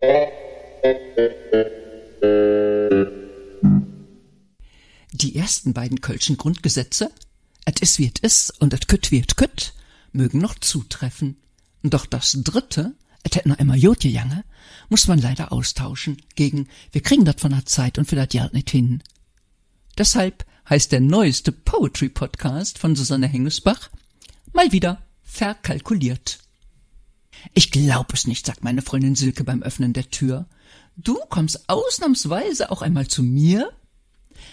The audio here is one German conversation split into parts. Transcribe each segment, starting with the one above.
Die ersten beiden Kölschen Grundgesetze, et is wie et is und et kütt et kütt, mögen noch zutreffen. Doch das dritte, et hätt noch immer Jod gejange, muss man leider austauschen gegen wir kriegen dat von der Zeit und für dat Jahr nicht hin. Deshalb heißt der neueste Poetry Podcast von Susanne Hengesbach mal wieder verkalkuliert. Ich glaub es nicht, sagt meine Freundin Silke beim Öffnen der Tür. Du kommst ausnahmsweise auch einmal zu mir?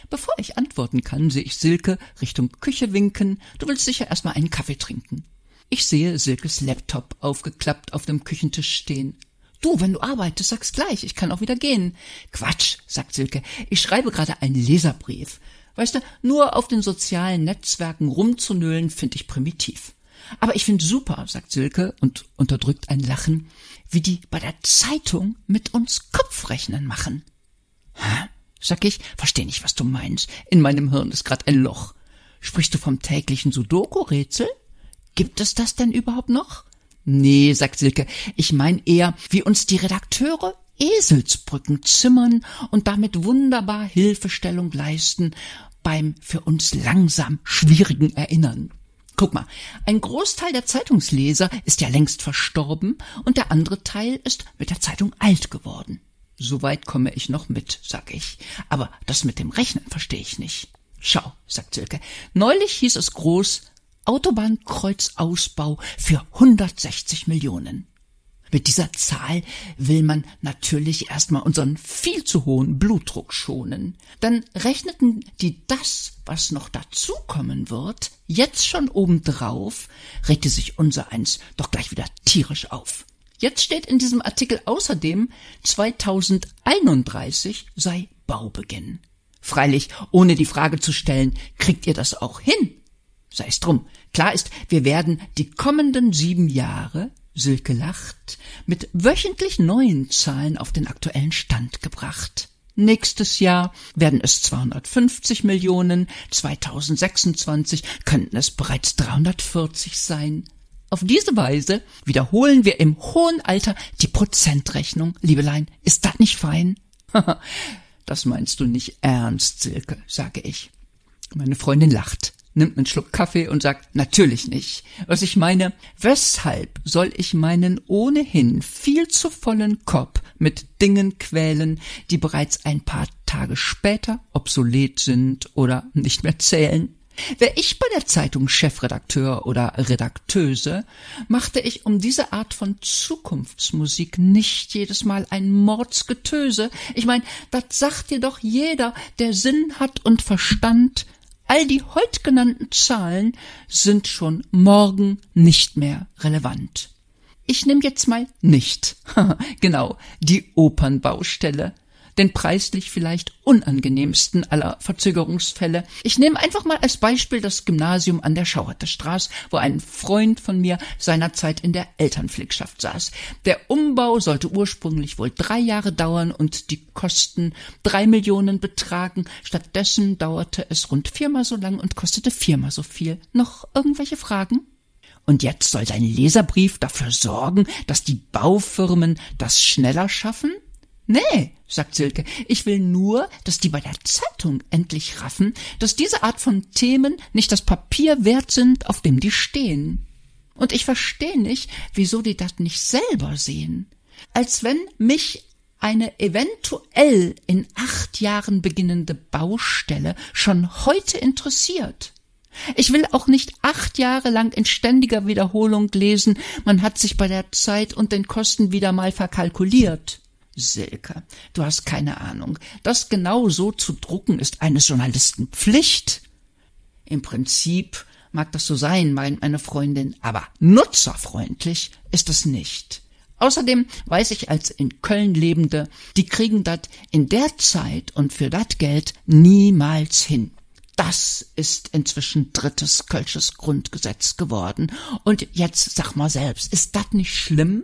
Bevor ich antworten kann, sehe ich Silke Richtung Küche winken. Du willst sicher erstmal einen Kaffee trinken. Ich sehe Silkes Laptop aufgeklappt auf dem Küchentisch stehen. Du, wenn du arbeitest, sag's gleich, ich kann auch wieder gehen. Quatsch, sagt Silke, ich schreibe gerade einen Leserbrief. Weißt du, nur auf den sozialen Netzwerken rumzunölen, finde ich primitiv. Aber ich finde super, sagt Silke und unterdrückt ein Lachen, wie die bei der Zeitung mit uns Kopfrechnen machen. Hä? Sag ich, versteh nicht, was du meinst. In meinem Hirn ist grad ein Loch. Sprichst du vom täglichen Sudoku-Rätsel? Gibt es das denn überhaupt noch? Nee, sagt Silke, ich mein eher, wie uns die Redakteure Eselsbrücken zimmern und damit wunderbar Hilfestellung leisten beim für uns langsam schwierigen Erinnern. Guck mal, ein Großteil der Zeitungsleser ist ja längst verstorben und der andere Teil ist mit der Zeitung alt geworden. Soweit komme ich noch mit, sag ich. Aber das mit dem Rechnen verstehe ich nicht. Schau, sagt Silke, neulich hieß es groß, Autobahnkreuzausbau für 160 Millionen. Mit dieser Zahl will man natürlich erstmal unseren viel zu hohen Blutdruck schonen. Dann rechneten die das, was noch dazukommen wird, jetzt schon obendrauf, regte sich unser eins doch gleich wieder tierisch auf. Jetzt steht in diesem Artikel außerdem 2031 sei Baubeginn. Freilich, ohne die Frage zu stellen, kriegt ihr das auch hin? sei es drum. Klar ist, wir werden die kommenden sieben Jahre, Silke lacht, mit wöchentlich neuen Zahlen auf den aktuellen Stand gebracht. Nächstes Jahr werden es 250 Millionen, 2026 könnten es bereits 340 sein. Auf diese Weise wiederholen wir im hohen Alter die Prozentrechnung. Liebelein, ist das nicht fein? das meinst du nicht ernst, Silke, sage ich. Meine Freundin lacht nimmt einen Schluck Kaffee und sagt, natürlich nicht. Was ich meine, weshalb soll ich meinen ohnehin viel zu vollen Kopf mit Dingen quälen, die bereits ein paar Tage später obsolet sind oder nicht mehr zählen? Wär ich bei der Zeitung Chefredakteur oder Redakteuse, machte ich um diese Art von Zukunftsmusik nicht jedes Mal ein Mordsgetöse. Ich mein, das sagt dir doch jeder, der Sinn hat und Verstand, All die heut genannten Zahlen sind schon morgen nicht mehr relevant. Ich nehme jetzt mal nicht, genau, die Opernbaustelle den preislich vielleicht unangenehmsten aller Verzögerungsfälle. Ich nehme einfach mal als Beispiel das Gymnasium an der Schauerterstraße, wo ein Freund von mir seinerzeit in der Elternpflegschaft saß. Der Umbau sollte ursprünglich wohl drei Jahre dauern und die Kosten drei Millionen betragen. Stattdessen dauerte es rund viermal so lang und kostete viermal so viel. Noch irgendwelche Fragen? Und jetzt soll sein Leserbrief dafür sorgen, dass die Baufirmen das schneller schaffen? Nee, sagt Silke, ich will nur, dass die bei der Zeitung endlich raffen, dass diese Art von Themen nicht das Papier wert sind, auf dem die stehen. Und ich verstehe nicht, wieso die das nicht selber sehen. Als wenn mich eine eventuell in acht Jahren beginnende Baustelle schon heute interessiert. Ich will auch nicht acht Jahre lang in ständiger Wiederholung lesen, man hat sich bei der Zeit und den Kosten wieder mal verkalkuliert. Silke, du hast keine Ahnung. Das genau so zu drucken ist eines Journalisten Pflicht. Im Prinzip mag das so sein, meint meine Freundin, aber nutzerfreundlich ist es nicht. Außerdem weiß ich als in Köln Lebende, die kriegen dat in der Zeit und für dat Geld niemals hin. Das ist inzwischen drittes Kölsches Grundgesetz geworden. Und jetzt sag mal selbst, ist dat nicht schlimm?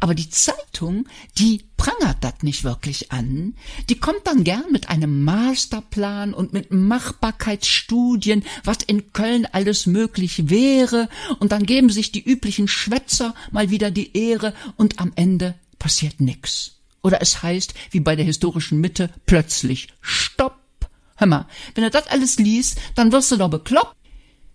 Aber die Zeitung, die prangert das nicht wirklich an. Die kommt dann gern mit einem Masterplan und mit Machbarkeitsstudien, was in Köln alles möglich wäre, und dann geben sich die üblichen Schwätzer mal wieder die Ehre, und am Ende passiert nix. Oder es heißt, wie bei der historischen Mitte, plötzlich Stopp. Hör mal, wenn du das alles liest, dann wirst du doch bekloppt.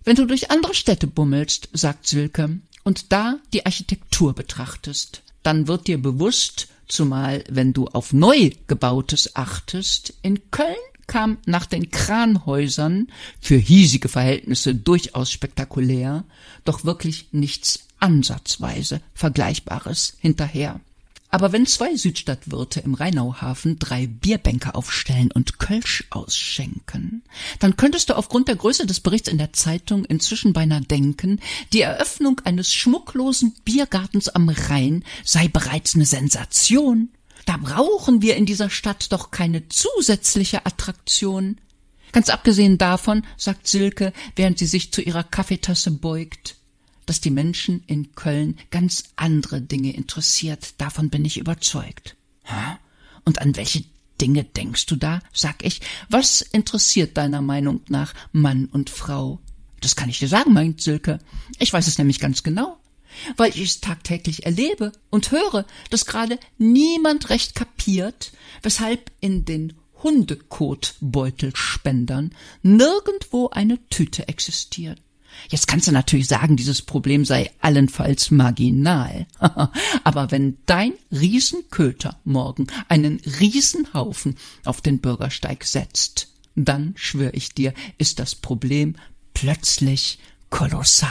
Wenn du durch andere Städte bummelst, sagt Silke, und da die Architektur betrachtest, dann wird dir bewusst, zumal wenn du auf neu gebautes achtest, in Köln kam nach den Kranhäusern, für hiesige Verhältnisse durchaus spektakulär, doch wirklich nichts ansatzweise Vergleichbares hinterher. Aber wenn zwei Südstadtwirte im Rheinauhafen drei Bierbänke aufstellen und Kölsch ausschenken, dann könntest du aufgrund der Größe des Berichts in der Zeitung inzwischen beinahe denken, die Eröffnung eines schmucklosen Biergartens am Rhein sei bereits eine Sensation. Da brauchen wir in dieser Stadt doch keine zusätzliche Attraktion. Ganz abgesehen davon, sagt Silke, während sie sich zu ihrer Kaffeetasse beugt, dass die Menschen in Köln ganz andere Dinge interessiert, davon bin ich überzeugt. Hä? Und an welche Dinge denkst du da? sag ich. Was interessiert deiner Meinung nach Mann und Frau? Das kann ich dir sagen, meint Silke. Ich weiß es nämlich ganz genau weil ich es tagtäglich erlebe und höre, dass gerade niemand recht kapiert, weshalb in den Hundekotbeutelspendern nirgendwo eine Tüte existiert. Jetzt kannst du natürlich sagen, dieses Problem sei allenfalls marginal. Aber wenn dein Riesenköter morgen einen Riesenhaufen auf den Bürgersteig setzt, dann schwör ich dir, ist das Problem plötzlich kolossal.